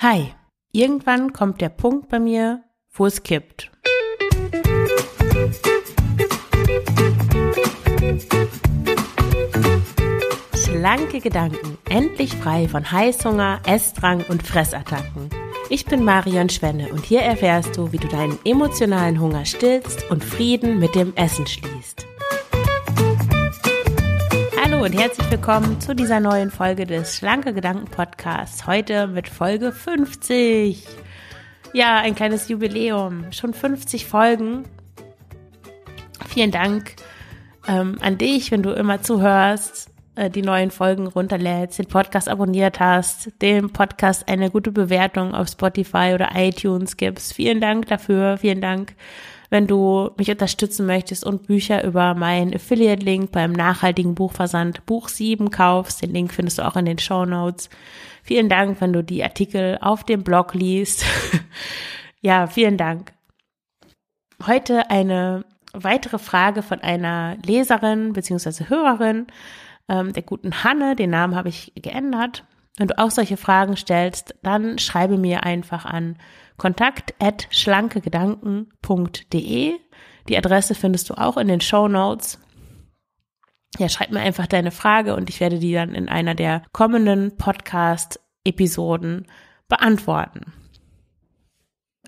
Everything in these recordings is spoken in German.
Hi, irgendwann kommt der Punkt bei mir, wo es kippt. Schlanke Gedanken, endlich frei von Heißhunger, Essdrang und Fressattacken. Ich bin Marion Schwenne und hier erfährst du, wie du deinen emotionalen Hunger stillst und Frieden mit dem Essen schließt. Hallo und herzlich willkommen zu dieser neuen Folge des Schlanke Gedanken Podcasts. Heute mit Folge 50. Ja, ein kleines Jubiläum. Schon 50 Folgen. Vielen Dank ähm, an dich, wenn du immer zuhörst, äh, die neuen Folgen runterlädst, den Podcast abonniert hast, dem Podcast eine gute Bewertung auf Spotify oder iTunes gibst. Vielen Dank dafür. Vielen Dank wenn du mich unterstützen möchtest und Bücher über meinen Affiliate-Link beim nachhaltigen Buchversand Buch 7 kaufst. Den Link findest du auch in den Show Notes. Vielen Dank, wenn du die Artikel auf dem Blog liest. ja, vielen Dank. Heute eine weitere Frage von einer Leserin bzw. Hörerin, ähm, der guten Hanne. Den Namen habe ich geändert. Wenn du auch solche Fragen stellst, dann schreibe mir einfach an kontakt at schlankegedanken.de. Die Adresse findest du auch in den Show Notes. Ja, schreib mir einfach deine Frage und ich werde die dann in einer der kommenden Podcast-Episoden beantworten.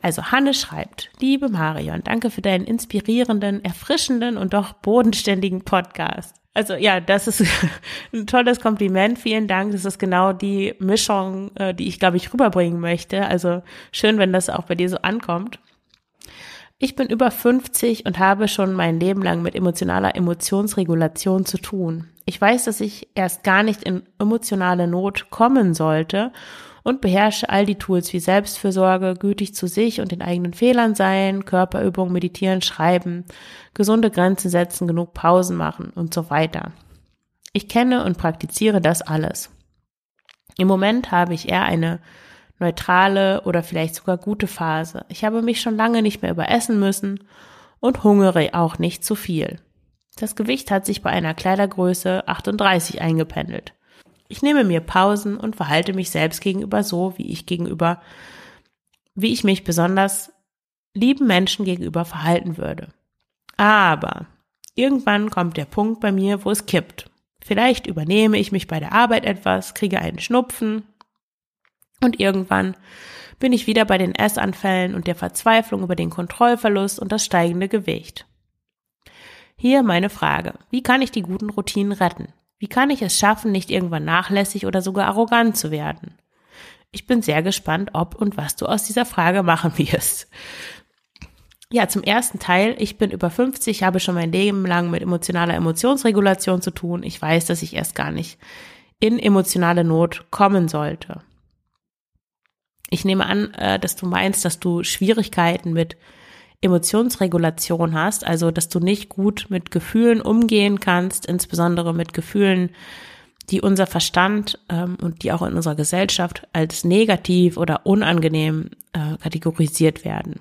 Also Hanne schreibt, liebe Marion, danke für deinen inspirierenden, erfrischenden und doch bodenständigen Podcast. Also ja, das ist ein tolles Kompliment. Vielen Dank. Das ist genau die Mischung, äh, die ich, glaube ich, rüberbringen möchte. Also schön, wenn das auch bei dir so ankommt. Ich bin über 50 und habe schon mein Leben lang mit emotionaler Emotionsregulation zu tun. Ich weiß, dass ich erst gar nicht in emotionale Not kommen sollte und beherrsche all die Tools wie Selbstfürsorge, gütig zu sich und den eigenen Fehlern sein, Körperübung, meditieren, schreiben, gesunde Grenzen setzen, genug Pausen machen und so weiter. Ich kenne und praktiziere das alles. Im Moment habe ich eher eine neutrale oder vielleicht sogar gute Phase. Ich habe mich schon lange nicht mehr überessen müssen und hungere auch nicht zu viel. Das Gewicht hat sich bei einer Kleidergröße 38 eingependelt. Ich nehme mir Pausen und verhalte mich selbst gegenüber so, wie ich gegenüber, wie ich mich besonders lieben Menschen gegenüber verhalten würde. Aber irgendwann kommt der Punkt bei mir, wo es kippt. Vielleicht übernehme ich mich bei der Arbeit etwas, kriege einen Schnupfen und irgendwann bin ich wieder bei den Essanfällen und der Verzweiflung über den Kontrollverlust und das steigende Gewicht. Hier meine Frage. Wie kann ich die guten Routinen retten? Wie kann ich es schaffen, nicht irgendwann nachlässig oder sogar arrogant zu werden? Ich bin sehr gespannt, ob und was du aus dieser Frage machen wirst. Ja, zum ersten Teil, ich bin über 50, habe schon mein Leben lang mit emotionaler Emotionsregulation zu tun. Ich weiß, dass ich erst gar nicht in emotionale Not kommen sollte. Ich nehme an, äh, dass du meinst, dass du Schwierigkeiten mit Emotionsregulation hast, also dass du nicht gut mit Gefühlen umgehen kannst, insbesondere mit Gefühlen, die unser Verstand ähm, und die auch in unserer Gesellschaft als negativ oder unangenehm äh, kategorisiert werden.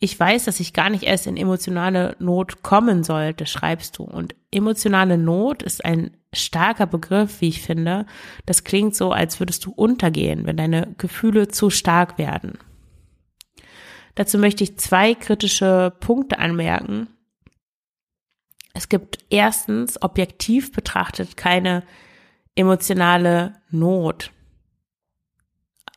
Ich weiß, dass ich gar nicht erst in emotionale Not kommen sollte, schreibst du. Und emotionale Not ist ein starker Begriff, wie ich finde. Das klingt so, als würdest du untergehen, wenn deine Gefühle zu stark werden. Dazu möchte ich zwei kritische Punkte anmerken. Es gibt erstens objektiv betrachtet keine emotionale Not.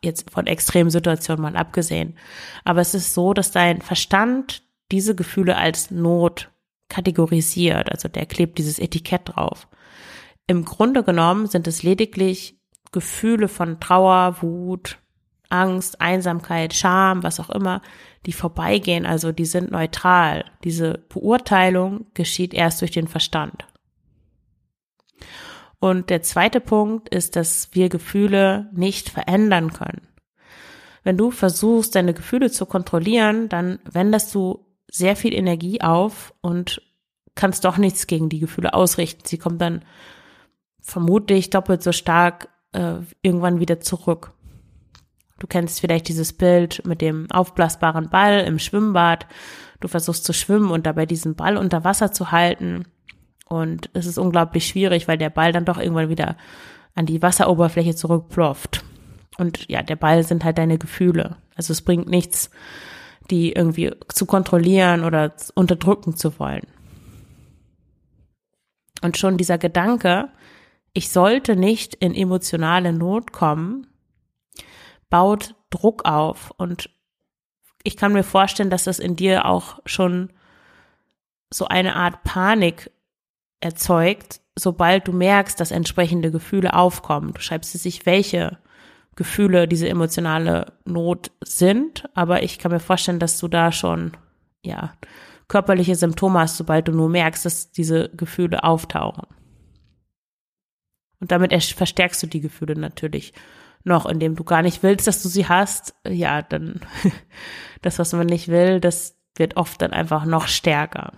Jetzt von Extremsituationen mal abgesehen. Aber es ist so, dass dein Verstand diese Gefühle als Not kategorisiert. Also der klebt dieses Etikett drauf. Im Grunde genommen sind es lediglich Gefühle von Trauer, Wut, Angst, Einsamkeit, Scham, was auch immer, die vorbeigehen, also die sind neutral. Diese Beurteilung geschieht erst durch den Verstand. Und der zweite Punkt ist, dass wir Gefühle nicht verändern können. Wenn du versuchst, deine Gefühle zu kontrollieren, dann wendest du sehr viel Energie auf und kannst doch nichts gegen die Gefühle ausrichten. Sie kommen dann vermutlich doppelt so stark äh, irgendwann wieder zurück. Du kennst vielleicht dieses Bild mit dem aufblasbaren Ball im Schwimmbad. Du versuchst zu schwimmen und dabei diesen Ball unter Wasser zu halten. Und es ist unglaublich schwierig, weil der Ball dann doch irgendwann wieder an die Wasseroberfläche zurückplofft. Und ja, der Ball sind halt deine Gefühle. Also es bringt nichts, die irgendwie zu kontrollieren oder unterdrücken zu wollen. Und schon dieser Gedanke, ich sollte nicht in emotionale Not kommen, baut Druck auf. Und ich kann mir vorstellen, dass das in dir auch schon so eine Art Panik erzeugt, sobald du merkst, dass entsprechende Gefühle aufkommen. Du schreibst es sich, welche Gefühle diese emotionale Not sind, aber ich kann mir vorstellen, dass du da schon, ja, körperliche Symptome hast, sobald du nur merkst, dass diese Gefühle auftauchen. Und damit verstärkst du die Gefühle natürlich noch, indem du gar nicht willst, dass du sie hast. Ja, dann das, was man nicht will, das wird oft dann einfach noch stärker.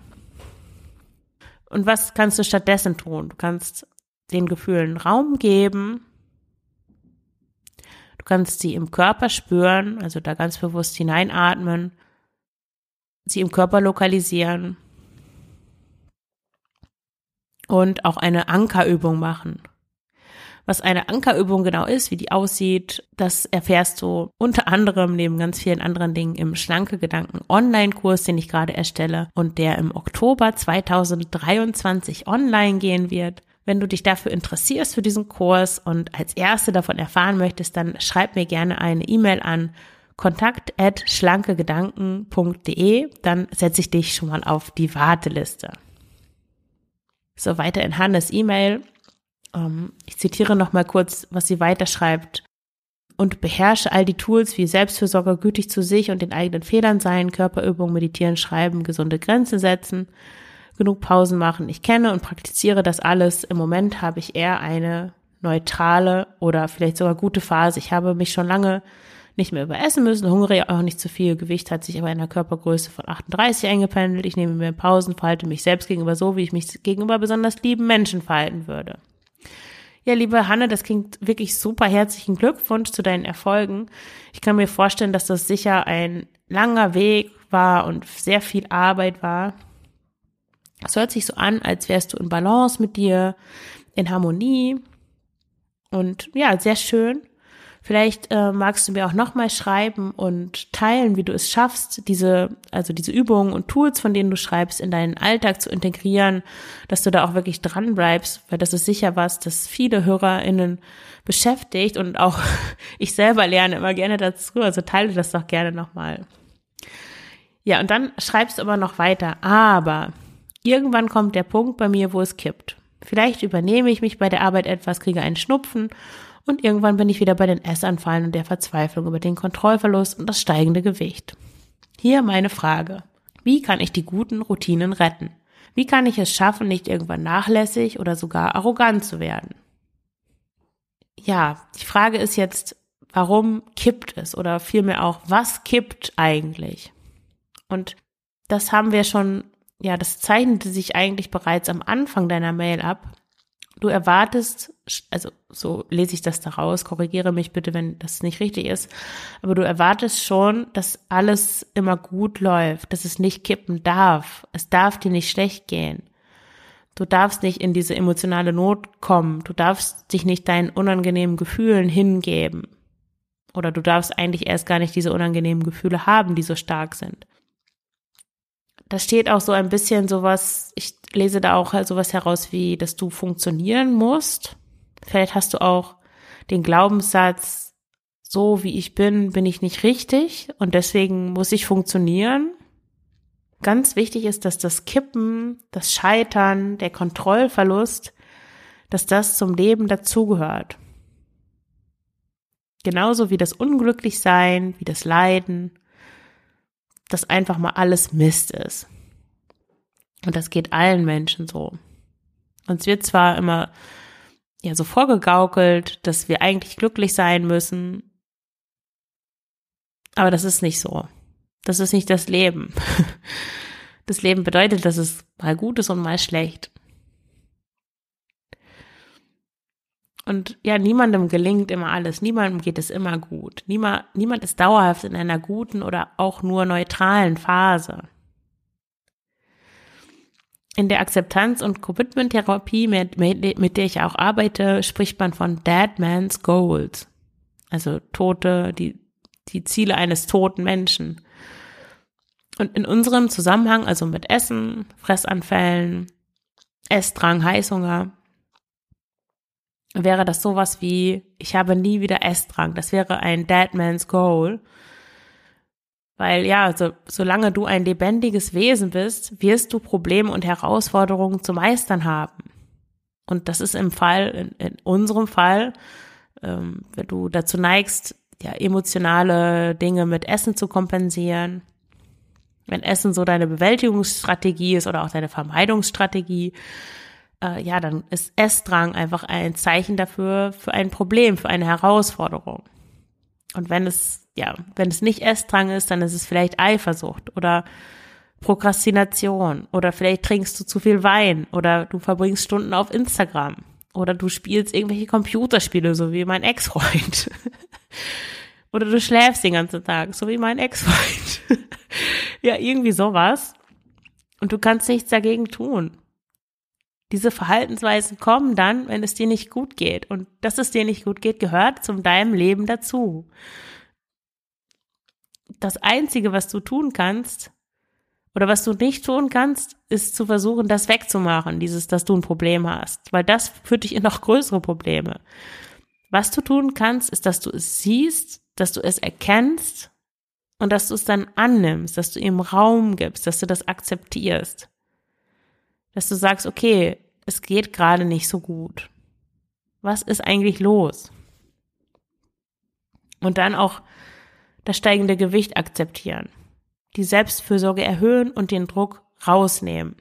Und was kannst du stattdessen tun? Du kannst den Gefühlen Raum geben. Du kannst sie im Körper spüren, also da ganz bewusst hineinatmen, sie im Körper lokalisieren und auch eine Ankerübung machen. Was eine Ankerübung genau ist, wie die aussieht, das erfährst du unter anderem neben ganz vielen anderen Dingen im Schlanke Gedanken Online-Kurs, den ich gerade erstelle und der im Oktober 2023 online gehen wird. Wenn du dich dafür interessierst für diesen Kurs und als Erste davon erfahren möchtest, dann schreib mir gerne eine E-Mail an kontakt at schlankegedanken.de, dann setze ich dich schon mal auf die Warteliste. So weiter in Hannes E-Mail. Ähm, ich zitiere noch mal kurz, was sie weiterschreibt. Und beherrsche all die Tools wie Selbstfürsorge, gütig zu sich und den eigenen Fehlern sein, Körperübung, meditieren, schreiben, gesunde Grenzen setzen, genug Pausen machen. Ich kenne und praktiziere das alles. Im Moment habe ich eher eine neutrale oder vielleicht sogar gute Phase. Ich habe mich schon lange nicht mehr überessen müssen, hungere auch nicht zu viel. Gewicht hat sich aber in einer Körpergröße von 38 eingependelt. Ich nehme mir Pausen, verhalte mich selbst gegenüber so, wie ich mich gegenüber besonders lieben Menschen verhalten würde. Ja, liebe Hanne, das klingt wirklich super. Herzlichen Glückwunsch zu deinen Erfolgen. Ich kann mir vorstellen, dass das sicher ein langer Weg war und sehr viel Arbeit war. Es hört sich so an, als wärst du in Balance mit dir, in Harmonie. Und ja, sehr schön. Vielleicht äh, magst du mir auch nochmal schreiben und teilen, wie du es schaffst, diese, also diese Übungen und Tools, von denen du schreibst, in deinen Alltag zu integrieren, dass du da auch wirklich dran bleibst, weil das ist sicher was, das viele HörerInnen beschäftigt und auch ich selber lerne immer gerne dazu, also teile das doch gerne nochmal. Ja, und dann schreibst du aber noch weiter, aber irgendwann kommt der Punkt bei mir, wo es kippt. Vielleicht übernehme ich mich bei der Arbeit etwas, kriege einen Schnupfen und irgendwann bin ich wieder bei den Essanfallen und der Verzweiflung über den Kontrollverlust und das steigende Gewicht. Hier meine Frage. Wie kann ich die guten Routinen retten? Wie kann ich es schaffen, nicht irgendwann nachlässig oder sogar arrogant zu werden? Ja, die Frage ist jetzt, warum kippt es oder vielmehr auch, was kippt eigentlich? Und das haben wir schon, ja, das zeichnete sich eigentlich bereits am Anfang deiner Mail ab, du erwartest, also so lese ich das daraus, korrigiere mich bitte, wenn das nicht richtig ist, aber du erwartest schon, dass alles immer gut läuft, dass es nicht kippen darf. Es darf dir nicht schlecht gehen. Du darfst nicht in diese emotionale Not kommen. Du darfst dich nicht deinen unangenehmen Gefühlen hingeben. Oder du darfst eigentlich erst gar nicht diese unangenehmen Gefühle haben, die so stark sind da steht auch so ein bisschen sowas, ich lese da auch halt sowas heraus wie, dass du funktionieren musst. Vielleicht hast du auch den Glaubenssatz, so wie ich bin, bin ich nicht richtig und deswegen muss ich funktionieren. Ganz wichtig ist, dass das Kippen, das Scheitern, der Kontrollverlust, dass das zum Leben dazugehört. Genauso wie das Unglücklichsein, wie das Leiden, dass einfach mal alles Mist ist. Und das geht allen Menschen so. Uns wird zwar immer ja so vorgegaukelt, dass wir eigentlich glücklich sein müssen, aber das ist nicht so. Das ist nicht das Leben. Das Leben bedeutet, dass es mal gut ist und mal schlecht. Und ja, niemandem gelingt immer alles, niemandem geht es immer gut. Niemand, niemand ist dauerhaft in einer guten oder auch nur neutralen Phase. In der Akzeptanz- und Commitment-Therapie, mit, mit, mit der ich auch arbeite, spricht man von Dead Man's Goals. Also Tote, die, die Ziele eines toten Menschen. Und in unserem Zusammenhang, also mit Essen, Fressanfällen, Essdrang, Heißhunger, wäre das sowas wie, ich habe nie wieder Essdrang. Das wäre ein Dead Man's Goal. Weil ja, so, solange du ein lebendiges Wesen bist, wirst du Probleme und Herausforderungen zu meistern haben. Und das ist im Fall, in, in unserem Fall, ähm, wenn du dazu neigst, ja, emotionale Dinge mit Essen zu kompensieren. Wenn Essen so deine Bewältigungsstrategie ist oder auch deine Vermeidungsstrategie, äh, ja, dann ist Essdrang einfach ein Zeichen dafür, für ein Problem, für eine Herausforderung. Und wenn es, ja, wenn es nicht Essdrang ist, dann ist es vielleicht Eifersucht oder Prokrastination oder vielleicht trinkst du zu viel Wein oder du verbringst Stunden auf Instagram oder du spielst irgendwelche Computerspiele, so wie mein Ex-Freund. oder du schläfst den ganzen Tag, so wie mein Ex-Freund. ja, irgendwie sowas. Und du kannst nichts dagegen tun. Diese Verhaltensweisen kommen dann, wenn es dir nicht gut geht. Und dass es dir nicht gut geht, gehört zum deinem Leben dazu. Das Einzige, was du tun kannst, oder was du nicht tun kannst, ist zu versuchen, das wegzumachen, dieses, dass du ein Problem hast. Weil das führt dich in noch größere Probleme. Was du tun kannst, ist, dass du es siehst, dass du es erkennst und dass du es dann annimmst, dass du ihm Raum gibst, dass du das akzeptierst. Dass du sagst, okay, es geht gerade nicht so gut. Was ist eigentlich los? Und dann auch das steigende Gewicht akzeptieren, die Selbstfürsorge erhöhen und den Druck rausnehmen.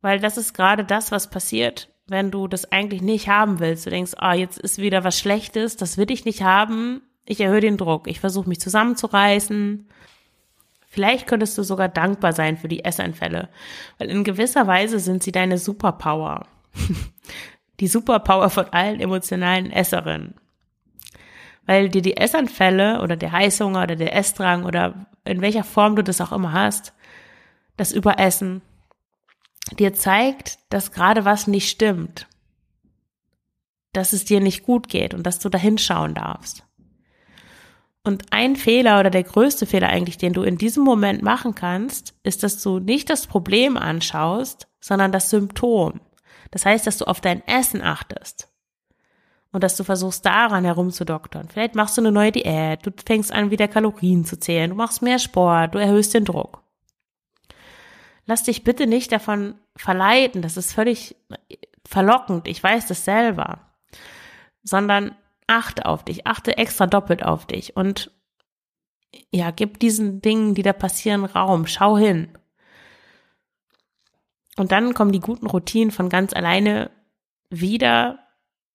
Weil das ist gerade das, was passiert, wenn du das eigentlich nicht haben willst. Du denkst, ah, jetzt ist wieder was Schlechtes, das will ich nicht haben. Ich erhöhe den Druck. Ich versuche mich zusammenzureißen. Vielleicht könntest du sogar dankbar sein für die Essanfälle, weil in gewisser Weise sind sie deine Superpower. die Superpower von allen emotionalen Esserinnen. Weil dir die Essanfälle oder der Heißhunger oder der Essdrang oder in welcher Form du das auch immer hast, das Überessen, dir zeigt, dass gerade was nicht stimmt. Dass es dir nicht gut geht und dass du da hinschauen darfst. Und ein Fehler oder der größte Fehler eigentlich, den du in diesem Moment machen kannst, ist, dass du nicht das Problem anschaust, sondern das Symptom. Das heißt, dass du auf dein Essen achtest. Und dass du versuchst, daran herumzudoktern. Vielleicht machst du eine neue Diät, du fängst an, wieder Kalorien zu zählen, du machst mehr Sport, du erhöhst den Druck. Lass dich bitte nicht davon verleiten, das ist völlig verlockend, ich weiß das selber. Sondern achte auf dich, achte extra doppelt auf dich und ja, gib diesen Dingen, die da passieren, Raum, schau hin. Und dann kommen die guten Routinen von ganz alleine wieder,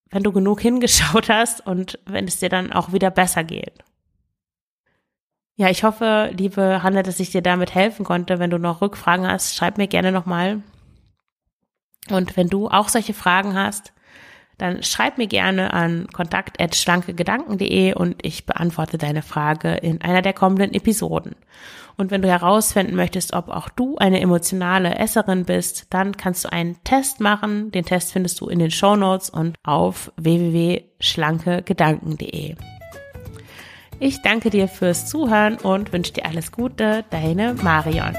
wenn du genug hingeschaut hast und wenn es dir dann auch wieder besser geht. Ja, ich hoffe, liebe Hanna, dass ich dir damit helfen konnte. Wenn du noch Rückfragen hast, schreib mir gerne nochmal. Und wenn du auch solche Fragen hast, dann schreib mir gerne an kontakt.schlankegedanken.de und ich beantworte deine Frage in einer der kommenden Episoden. Und wenn du herausfinden möchtest, ob auch du eine emotionale Esserin bist, dann kannst du einen Test machen. Den Test findest du in den Show Notes und auf www.schlankegedanken.de. Ich danke dir fürs Zuhören und wünsche dir alles Gute, deine Marion.